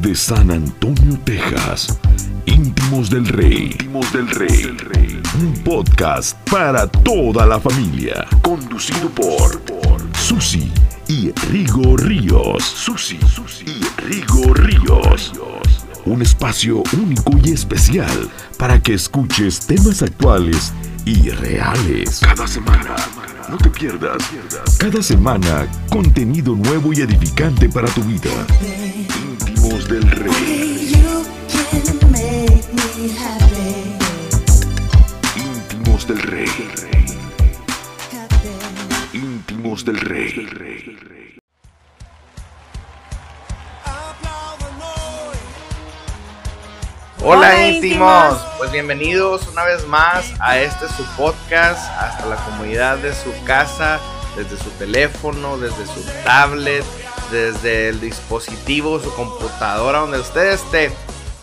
Desde San Antonio, Texas, Íntimos del Rey. Íntimos del Rey. Un podcast para toda la familia. Conducido por Susi y Rigo Ríos. Susi y Rigo Ríos. Un espacio único y especial para que escuches temas actuales y reales. Cada semana. No te pierdas. Cada semana, contenido nuevo y edificante para tu vida. Íntimos del Rey. Íntimos del Rey. Íntimos del Rey. Hola, Hola, íntimos. íntimos. pues bienvenidos una vez más a este su podcast, hasta la comunidad de su casa, desde su teléfono, desde su tablet, desde el dispositivo, su computadora, donde usted esté.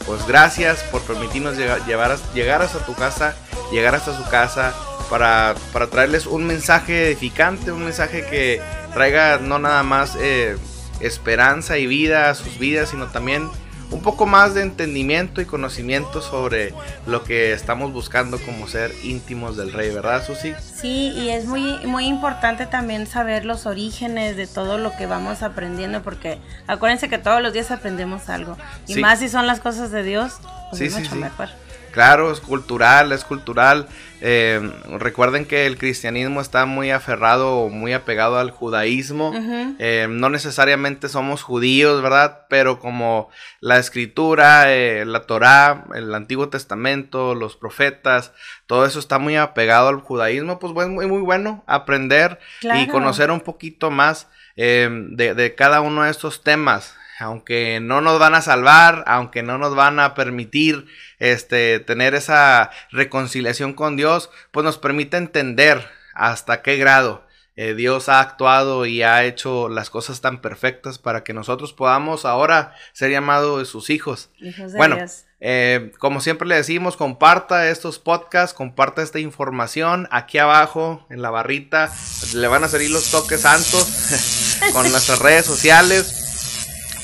Pues gracias por permitirnos llegar, llegar hasta tu casa, llegar hasta su casa para, para traerles un mensaje edificante, un mensaje que traiga no nada más eh, esperanza y vida a sus vidas, sino también un poco más de entendimiento y conocimiento sobre lo que estamos buscando como ser íntimos del rey, ¿verdad, Susi? Sí, y es muy, muy importante también saber los orígenes de todo lo que vamos aprendiendo, porque acuérdense que todos los días aprendemos algo. Y Sí. más si son las cosas de Dios, pues Sí, es sí, mucho sí. mejor. Claro, es cultural, es cultural. Eh, recuerden que el cristianismo está muy aferrado o muy apegado al judaísmo. Eh, no necesariamente somos judíos, ¿verdad? Pero como la escritura, eh, la Torá, el Antiguo Testamento, los profetas, todo eso está muy apegado al judaísmo, pues bueno, muy, muy bueno aprender y conocer un poquito más de, de cada uno de estos temas. Aunque no nos van a salvar, aunque no nos van a permitir este, tener esa reconciliación con Dios, pues nos permite entender hasta qué grado eh, Dios ha actuado y ha hecho las cosas tan perfectas para que nosotros podamos ahora ser llamados sus hijos. Hijos de Bueno, Dios. Eh, como siempre le decimos, comparta estos podcasts, comparta esta información. Aquí abajo en la barrita le van a salir los toques santos con nuestras redes sociales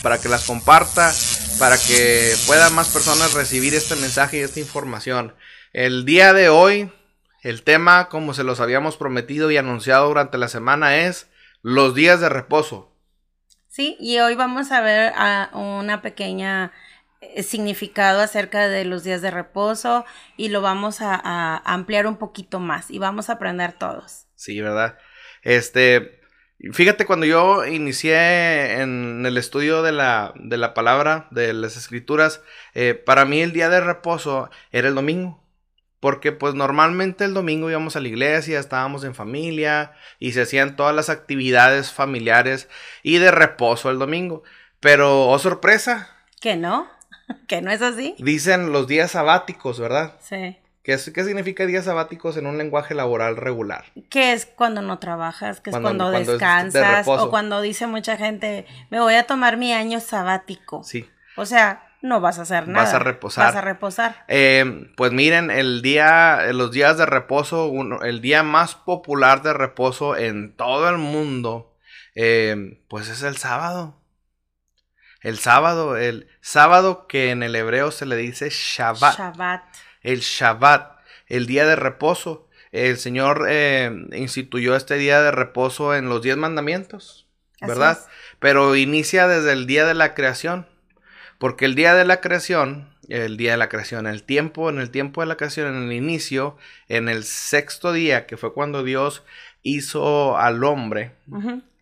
para que las comparta, para que puedan más personas recibir este mensaje y esta información. El día de hoy, el tema, como se los habíamos prometido y anunciado durante la semana, es los días de reposo. Sí, y hoy vamos a ver a una pequeña eh, significado acerca de los días de reposo y lo vamos a, a ampliar un poquito más y vamos a aprender todos. Sí, ¿verdad? Este, fíjate, cuando yo inicié en el estudio de la, de la palabra, de las escrituras, eh, para mí el día de reposo era el domingo. Porque pues normalmente el domingo íbamos a la iglesia, estábamos en familia y se hacían todas las actividades familiares y de reposo el domingo. Pero, oh sorpresa, ¿Que no? ¿Que no es así? dicen los días sabáticos, ¿verdad? Sí. ¿Qué, es- qué significa días sabáticos en un lenguaje laboral regular? ¿Qué es cuando no trabajas? ¿Qué es Cuando- cuando, cuando es de descansas? o cuando dice mucha gente, me voy a tomar mi año sabático. Sí. O sea, no vas a hacer nada. Vas a reposar. Vas a reposar. Eh, pues miren, el día, los días de reposo, uno- el día más popular de reposo en todo el mundo, eh, pues es el sábado. El sábado, el sábado que en el hebreo se le dice Shabbat. Shabbat. El Shabbat, el día de reposo. El Señor eh, instituyó este día de reposo en los diez mandamientos, ¿verdad? Pero inicia desde el día de la creación. Porque el día de la creación, el día de la creación, el tiempo, en el tiempo de la creación, en el inicio, en el sexto día, que fue cuando Dios hizo al hombre,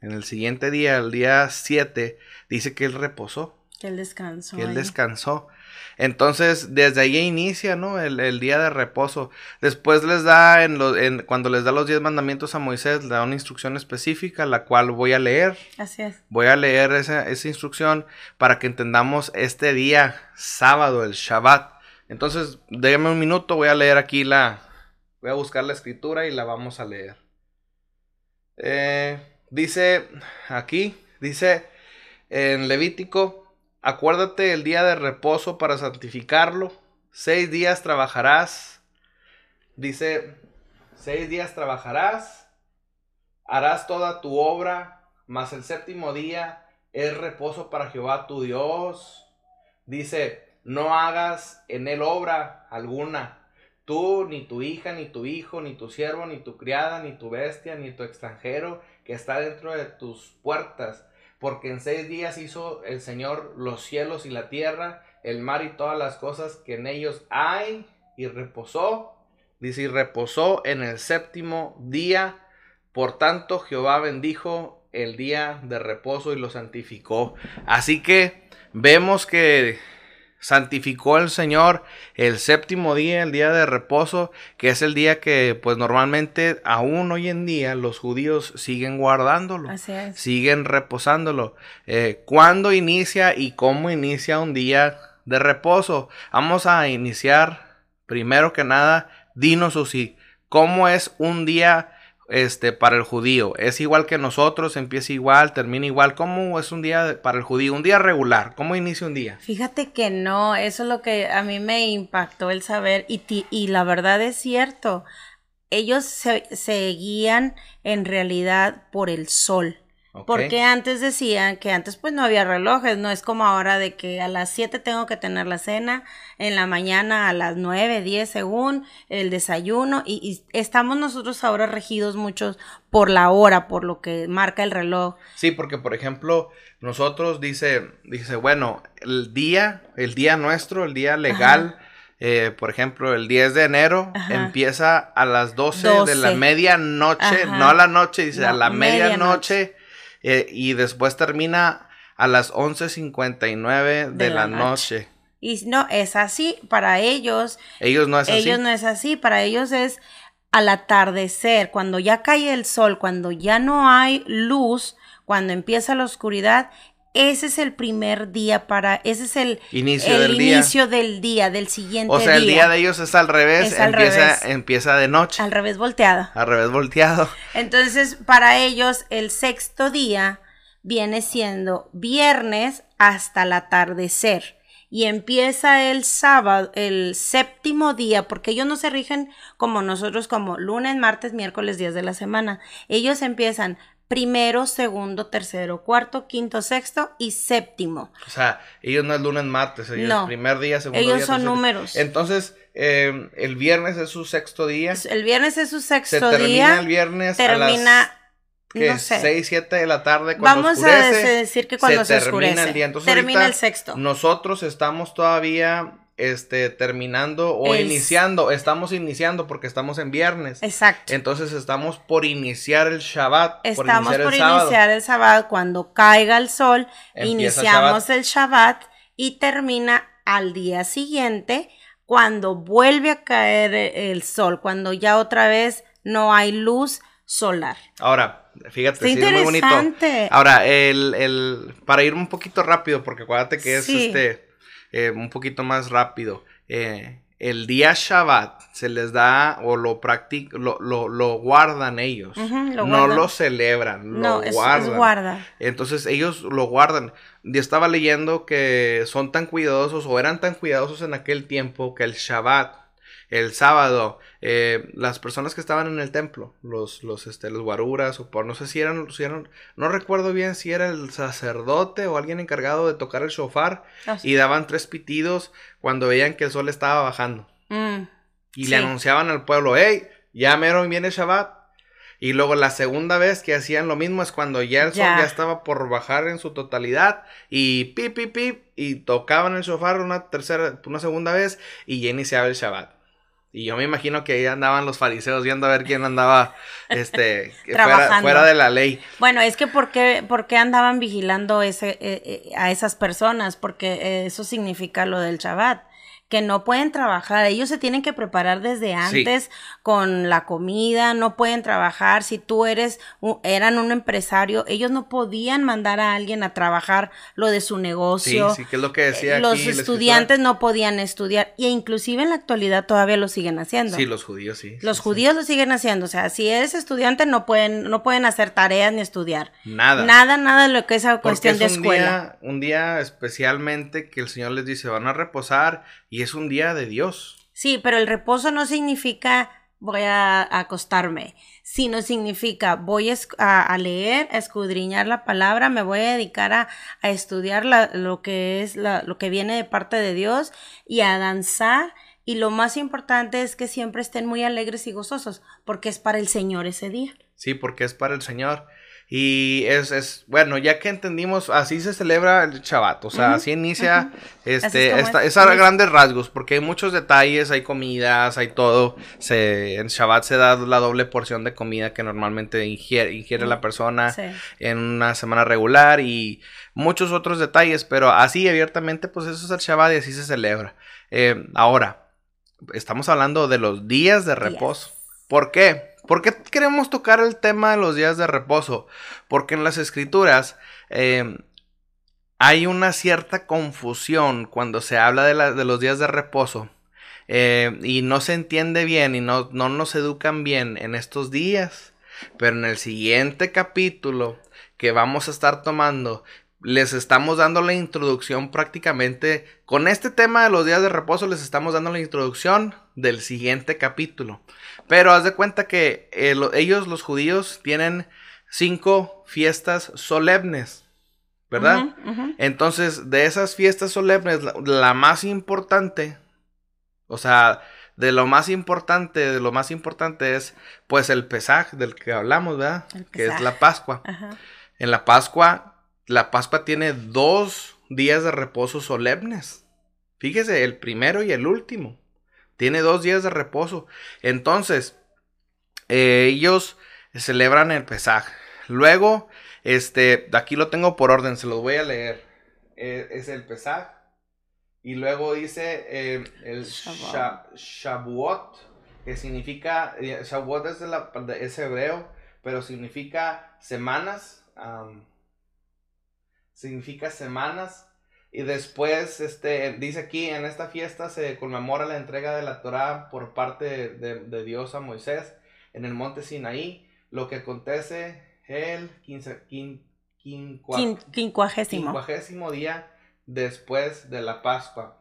en el siguiente día, el día 7, dice que él reposó, Que el descanso. que él ahí. descansó. Entonces, desde ahí inicia, ¿no? El, el día de reposo. Después les da, en lo- en- cuando les da los diez mandamientos a Moisés, le da una instrucción específica, la cual voy a leer. Así es. Voy a leer esa, esa instrucción para que entendamos este día, sábado, el Shabbat. Entonces, déjame un minuto, voy a leer aquí la... Voy a buscar la escritura y la vamos a leer. Eh, dice aquí, dice en Levítico, acuérdate el día de reposo para santificarlo. Seis días trabajarás. Dice, seis días trabajarás, harás toda tu obra, mas el séptimo día es reposo para Jehová tu Dios. dice, no hagas en él obra alguna. Tú, ni tu hija, ni tu hijo, ni tu siervo, ni tu criada, ni tu bestia, ni tu extranjero que está dentro de tus puertas. Porque en seis días hizo el Señor los cielos y la tierra, el mar y todas las cosas que en ellos hay, y reposó. Dice, y reposó en el séptimo día. Por tanto, Jehová bendijo el día de reposo y lo santificó. Así que vemos que santificó el Señor el séptimo día, el día de reposo, que es el día que pues normalmente aún hoy en día los judíos siguen guardándolo, siguen reposándolo. Eh, ¿Cuándo inicia y cómo inicia un día de reposo? Vamos a iniciar primero que nada, dinos Susi, ¿cómo es un día este, para el judío. Es igual que nosotros, empieza igual, termina igual. ¿Cómo es un día para el judío? Un día regular. ¿Cómo inicia un día? Fíjate que no, eso es lo que a mí me impactó el saber y, y la verdad es cierto. Ellos se, se guían en realidad por el sol. Porque antes decían que antes pues no había relojes, no es como ahora de que a las 7 tengo que tener la cena, en la mañana a las 9, 10 según el desayuno y, estamos nosotros ahora regidos muchos por la hora, por lo que marca el reloj. Sí, porque por ejemplo nosotros dice, dice, bueno, el día, el día nuestro, el día legal, eh, por ejemplo, el 10 de enero empieza a las 12, de la medianoche, no a la noche, dice a la medianoche eh, y después termina a las 11.59 de, la, noche. Y no, es así para ellos. Ellos no es así. Ellos no es así, para ellos es al atardecer, cuando ya cae el sol, cuando ya no hay luz, cuando empieza la oscuridad, ese es el primer día para, ese es el inicio, del, inicio día. del día, del siguiente día. O sea, el día de ellos es al revés, empieza, empieza de noche. Al revés volteado. Al revés volteado. Entonces, para ellos, el sexto día viene siendo viernes hasta el atardecer. Y empieza el sábado, el séptimo día, porque ellos no se rigen como nosotros, como lunes, martes, miércoles, días de la semana. Ellos empiezan primero, segundo, tercero, cuarto, quinto, sexto y séptimo. O sea, ellos no es lunes, martes, ellos no, primer día, segundo ellos día. Ellos son números. Entonces, eh, el viernes es su sexto día. El viernes es su sexto Se termina día. el viernes termina, a las... no sé. 6, 7 de la tarde cuando Vamos oscurece, a decir que cuando se, termina oscurece. el día. Entonces, termina el sexto. Nosotros estamos todavía este, terminando o iniciando. Estamos iniciando porque estamos en viernes. Exacto. Entonces estamos por iniciar el Shabbat. Estamos por iniciar, el, iniciar el Shabbat. Cuando caiga el sol, iniciamos el Shabbat y termina al día siguiente cuando vuelve a caer el sol, cuando ya otra vez no hay luz solar. Ahora, fíjate, sí, es muy bonito. Ahora, el, el, para ir un poquito rápido, porque acuérdate que es este eh, un poquito más rápido. Eh, el día Shabbat se les da o lo practican, lo, lo, guardan ellos. no lo celebran, lo guardan. guarda. Entonces ellos lo guardan. Yo estaba leyendo que son tan cuidadosos o eran tan cuidadosos en aquel tiempo que el Shabbat el sábado, eh, las personas que estaban en el templo, los, los, este, los guaruras, o por no sé si eran, si eran, no recuerdo bien si era el sacerdote o alguien encargado de tocar el shofar, ah, y daban tres pitidos cuando veían que el sol estaba bajando. Mm, y le anunciaban al pueblo, hey, ya mero viene Shabbat. Y luego la segunda vez que hacían lo mismo es cuando ya el sol ya, estaba por bajar en su totalidad y pip, pip, pip, y tocaban el shofar una tercera, una segunda vez y ya iniciaba el Shabbat. Y yo me imagino que ahí andaban los fariseos viendo a ver quién andaba este, fuera, fuera, de la ley. Bueno, es que ¿por qué, por qué andaban vigilando ese, eh, eh, a esas personas? Porque eso significa lo del Shabbat que no pueden trabajar, ellos se tienen que preparar desde antes con la comida, no pueden trabajar, si tú eres, eran un empresario, ellos no podían mandar a alguien a trabajar lo de su negocio. Sí, sí, que es lo que decía. Los estudiantes no podían estudiar, y inclusive en la actualidad todavía lo siguen haciendo. Sí, los judíos sí. Los judíos lo siguen haciendo, o sea, si eres estudiante no pueden, no pueden hacer tareas ni estudiar. Nada. Nada, nada de lo que es esa cuestión de escuela. un día especialmente que el Señor les dice, van a reposar y es un día de Dios. Sí, pero el reposo no significa voy a, acostarme, sino significa voy a, leer, a escudriñar la palabra, me voy a dedicar a, estudiar lo que es lo que viene de parte de Dios y a danzar. Y lo más importante es que siempre estén muy alegres y gozosos, porque es para el Señor ese día. Sí, porque es para el Señor. Y es, es, bueno, ya que entendimos, así se celebra el Shabbat, o sea, así inicia, este, es a grandes rasgos, porque hay muchos detalles, hay comidas, hay todo, se, en Shabbat se da la doble porción de comida que normalmente ingiere, ingiere la persona en una semana regular y muchos otros detalles, pero así abiertamente, pues eso es el Shabbat y así se celebra. Eh, ahora, estamos hablando de los días de reposo. ¿Por qué? ¿Por qué queremos tocar el tema de los días de reposo? Porque en las escrituras em, hay una cierta confusión cuando se habla de, los días de reposo eh, y no se entiende bien y no, no nos educan bien en estos días. Pero en el siguiente capítulo que vamos a estar tomando, les estamos dando la introducción prácticamente, con este tema de los días de reposo, les estamos dando la introducción del siguiente capítulo. Pero haz de cuenta que eh, ellos, los judíos, tienen cinco fiestas solemnes, ¿verdad? Entonces, de esas fiestas solemnes, la, más importante, o sea, de lo más importante, de lo más importante es, pues, el Pesaj del que hablamos, ¿verdad? Que es la Pascua. En la Pascua, la Pascua tiene dos días de reposo solemnes. Fíjese, el primero y el último. Tiene dos días de reposo. Entonces, eh, ellos celebran el Pesaj. Luego, este, aquí lo tengo por orden, se los voy a leer. Eh, es el Pesaj. Y luego dice eh, el Shavuot, que significa, Shavuot es, es, hebreo, pero significa semanas. Significa semanas. Y después, este, dice aquí, en esta fiesta se conmemora la entrega de la Torah por parte de, Dios a Moisés en el monte Sinaí, lo que acontece el quincuagésimo. día después de la Pascua.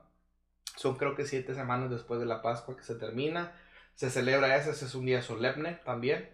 Son creo que siete semanas después de la Pascua que se termina. Se celebra ese, ese es un día solemne también.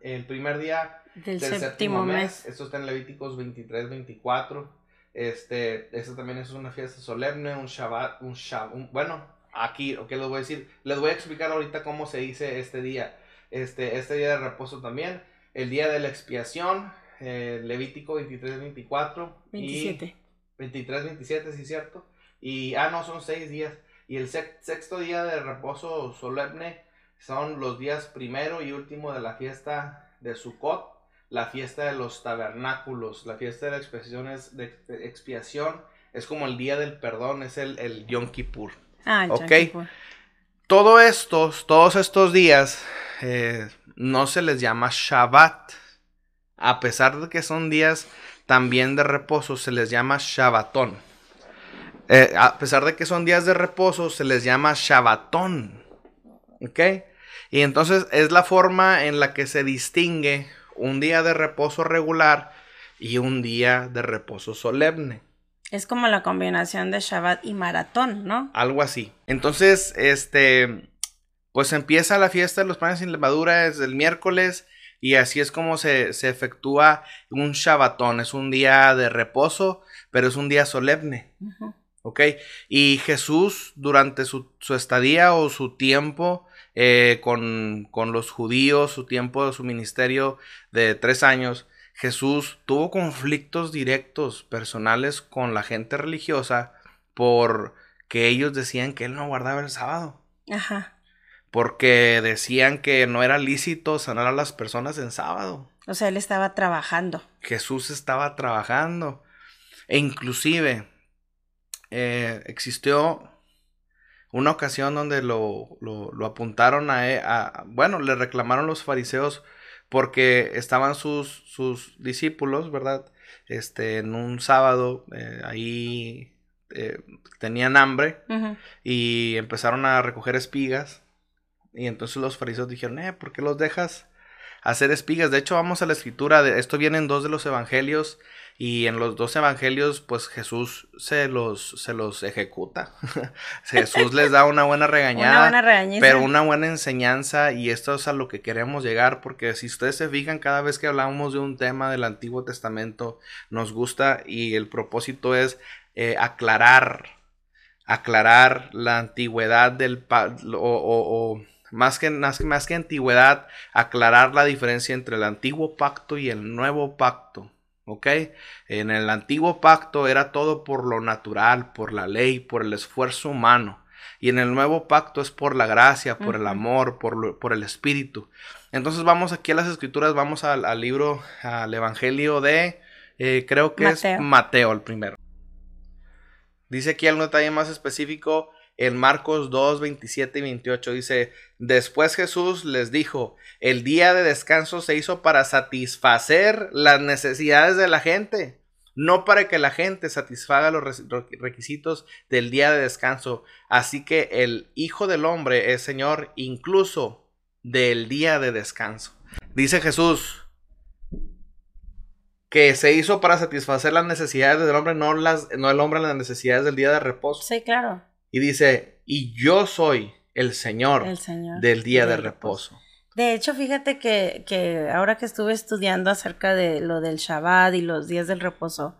El primer día del, séptimo, mes. mes. Esto está en Levíticos 23, 24 este, eso también es una fiesta solemne, un Shabbat, un Shabbat, bueno, aquí, ¿qué les voy a decir? Les voy a explicar ahorita cómo se dice este día. Este, este día de reposo también, el día de la expiación, eh, Levítico 23, 24. 27. Y 23, 27, sí, cierto. Y, ah, no, son seis días. Y el sexto día de reposo solemne son los días primero y último de la fiesta de Sukkot la fiesta de los tabernáculos, la fiesta de la expiación es, de, expiación, es como el día del perdón, es el, el Yom Kippur. Ah, el ok. Todo estos, todos estos días eh, no se les llama Shabbat. A pesar de que son días también de reposo, se les llama Shabbatón. Eh, a pesar de que son días de reposo, se les llama Shabbatón. ¿Ok? Y entonces es la forma en la que se distingue un día de reposo regular y un día de reposo solemne. Es como la combinación de Shabbat y maratón, ¿no? Algo así. Entonces, este, pues empieza la fiesta de los panes sin levadura es el miércoles y así es como se, efectúa un Shabbatón. Es un día de reposo, pero es un día solemne. ¿Ok? Y Jesús, durante su, su estadía o su tiempo eh, con, los judíos, su tiempo, su ministerio de tres años, Jesús tuvo conflictos directos, personales con la gente religiosa, porque ellos decían que él no guardaba el sábado. Ajá. Porque decían que no era lícito sanar a las personas en sábado. O sea, él estaba trabajando. Jjesús estaba trabajando. E inclusive eh, existió una ocasión donde lo, lo, apuntaron e, a, bueno, le reclamaron los fariseos porque estaban sus, sus discípulos, ¿verdad? Este, en un sábado, eh, ahí eh, tenían hambre y empezaron a recoger espigas. Y entonces los fariseos dijeron, eh, ¿por qué los dejas hacer espigas. De hecho, vamos a la escritura, de, esto viene en dos de los evangelios y en los dos evangelios, pues Jesús se los, se los ejecuta. Jesús les da una buena regañada, pero una buena enseñanza y esto es a lo que queremos llegar porque si ustedes se fijan cada vez que hablamos de un tema del Antiguo Testamento, nos gusta y el propósito es eh, aclarar, aclarar la antigüedad del... o, más que, más, más que antigüedad, aclarar la diferencia entre el antiguo pacto y el nuevo pacto. ¿ok? En el antiguo pacto era todo por lo natural, por la ley, por el esfuerzo humano. Y en el nuevo pacto es por la gracia, por el amor, por, por, el espíritu. Entonces vamos aquí a las escrituras, vamos al, libro, al Evangelio de, eh, creo que es Mateo el primero. Dice aquí algo detalle más específico en Marcos 2, 27 y 28 dice, después Jesús les dijo, el día de descanso se hizo para satisfacer las necesidades de la gente, no para que la gente satisfaga los requisitos del día de descanso. Así que el Hijo del Hombre es Señor incluso del día de descanso. Dice Jesús, que se hizo para satisfacer las necesidades del hombre, no, las, no el hombre las necesidades del día de reposo. Sí, claro. Y dice, y yo soy el Señor, del día de reposo. De hecho, fíjate que, que, ahora que estuve estudiando acerca de lo del Shabbat y los días del reposo,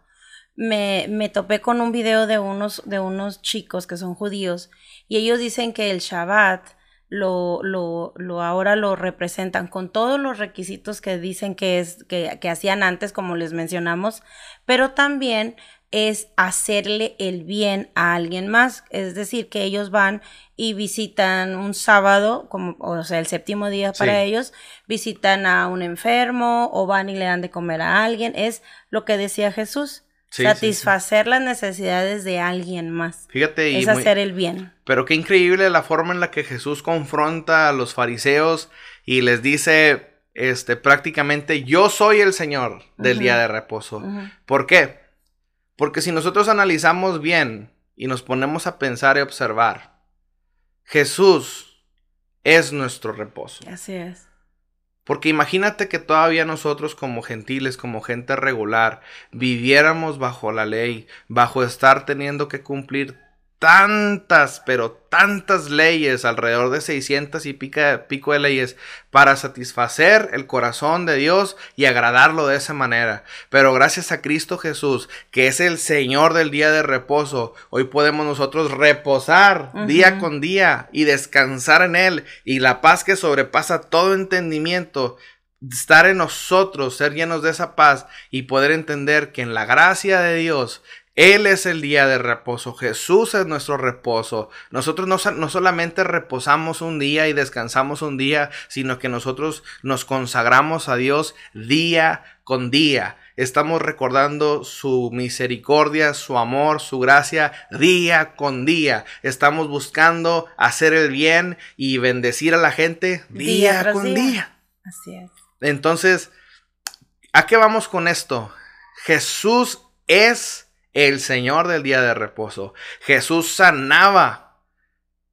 me, me topé con un video de unos, de unos chicos que son judíos y ellos dicen que el Shabbat lo, lo, lo ahora lo representan con todos los requisitos que dicen que es, que, que hacían antes, como les mencionamos, pero también es hacerle el bien a alguien más. Es decir, que ellos van y visitan un sábado, como, o sea, el séptimo día para ellos, visitan a un enfermo o van y le dan de comer a alguien. Es lo que decía Jesús. satisfacer las necesidades de alguien más. Fíjate, es hacer el bien. Pero qué increíble la forma en la que Jesús confronta a los fariseos y les dice, este, prácticamente, yo soy el Señor del día de reposo. ¿Por qué? Porque si nosotros analizamos bien y nos ponemos a pensar y observar, Jesús es nuestro reposo. Así es. Porque imagínate que todavía nosotros como gentiles, como gente regular, viviéramos bajo la ley, bajo estar teniendo que cumplir tantas, pero tantas leyes, alrededor de 600 y pico de leyes, para satisfacer el corazón de Dios y agradarlo de esa manera. Pero gracias a Cristo Jesús, que es el Señor del día de reposo, hoy podemos nosotros reposar día con día y descansar en Él y la paz que sobrepasa todo entendimiento estar en nosotros, ser llenos de esa paz y poder entender que en la gracia de Dios él es el día de reposo, Jesús es nuestro reposo. Nosotros no, no, solamente reposamos un día y descansamos un día, sino que nosotros nos consagramos a Dios día con día. Estamos recordando su misericordia, su amor, su gracia día con día. Estamos buscando hacer el bien y bendecir a la gente día, con día. día. Así es. Entonces, ¿a qué vamos con esto? Jesús es el Señor del día de reposo. Jesús sanaba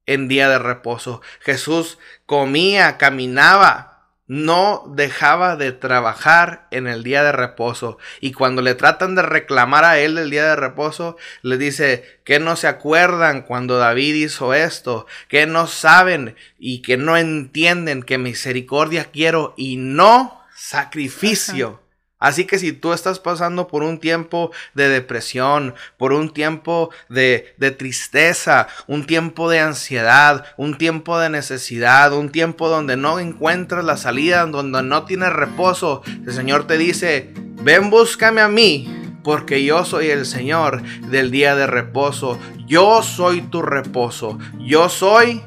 en día de reposo. Jesús comía, caminaba. No dejaba de trabajar en el día de reposo. Y cuando le tratan de reclamar a él el día de reposo, le dice que no se acuerdan cuando David hizo esto, que no saben y que no entienden que misericordia quiero y no sacrificio. Así que si tú estás pasando por un tiempo de depresión, por un tiempo de, de, tristeza, un tiempo de ansiedad, un tiempo de necesidad, un tiempo donde no encuentras la salida, donde no tienes reposo, el Señor te dice, ven búscame a mí. Porque yo soy el Señor del día de reposo. Yo soy tu reposo. Yo soy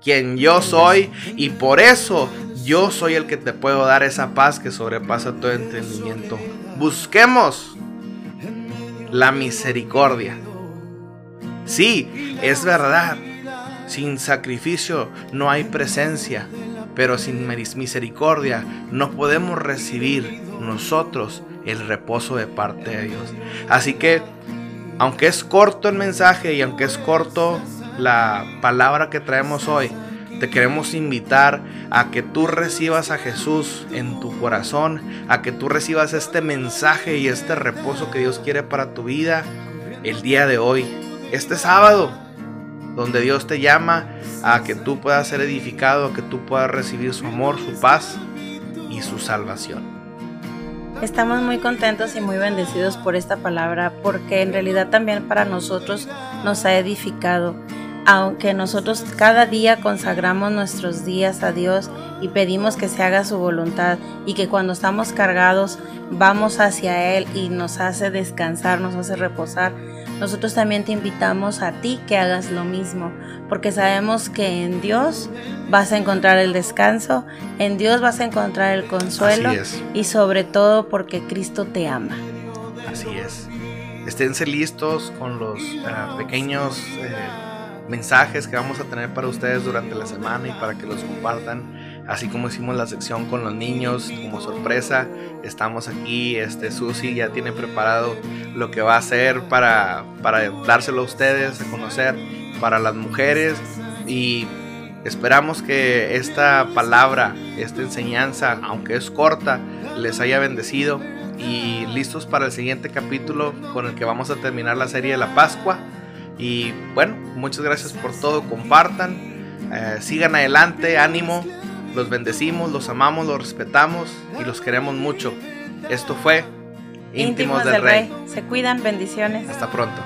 quien yo soy. Y por eso yo soy el que te puedo dar esa paz que sobrepasa todo entendimiento. Busquemos la misericordia. Sí, es verdad. Sin sacrificio no hay presencia, pero sin misericordia no podemos recibir nosotros el reposo de parte de Dios. Así que, aunque es corto el mensaje y aunque es corto la palabra que traemos hoy, te queremos invitar a que tú recibas a Jesús en tu corazón, a que tú recibas este mensaje y este reposo que Dios quiere para tu vida el día de hoy, este sábado, donde Dios te llama a que tú puedas ser edificado, a que tú puedas recibir su amor, su paz y su salvación. Estamos muy contentos y muy bendecidos por esta palabra porque en realidad también para nosotros nos ha edificado aunque nosotros cada día consagramos nuestros días a Dios y pedimos que se haga su voluntad y que cuando estamos cargados vamos hacia Él y nos hace descansar, nos hace reposar, nosotros también te invitamos a ti que hagas lo mismo, porque sabemos que en Dios vas a encontrar el descanso, en Dios vas a encontrar el consuelo y sobre todo porque Cristo te ama. Así es. Esténse listos con los eh, pequeños... Eh, mensajes que vamos a tener para ustedes durante la semana y para que los compartan. Así como hicimos la sección con los niños como sorpresa, estamos aquí, este Susi ya tiene preparado lo que va a hacer para, para dárselo a ustedes a conocer, para las mujeres y esperamos que esta palabra, esta enseñanza, aunque es corta, les haya bendecido y listos para el siguiente capítulo con el que vamos a terminar la serie de la Pascua. Y bueno, muchas gracias por todo, compartan, eh, sigan adelante, ánimo, los bendecimos, los amamos, los respetamos y los queremos mucho. Esto fue Íntimos, del, Rey. Se cuidan, bendiciones. Hasta pronto.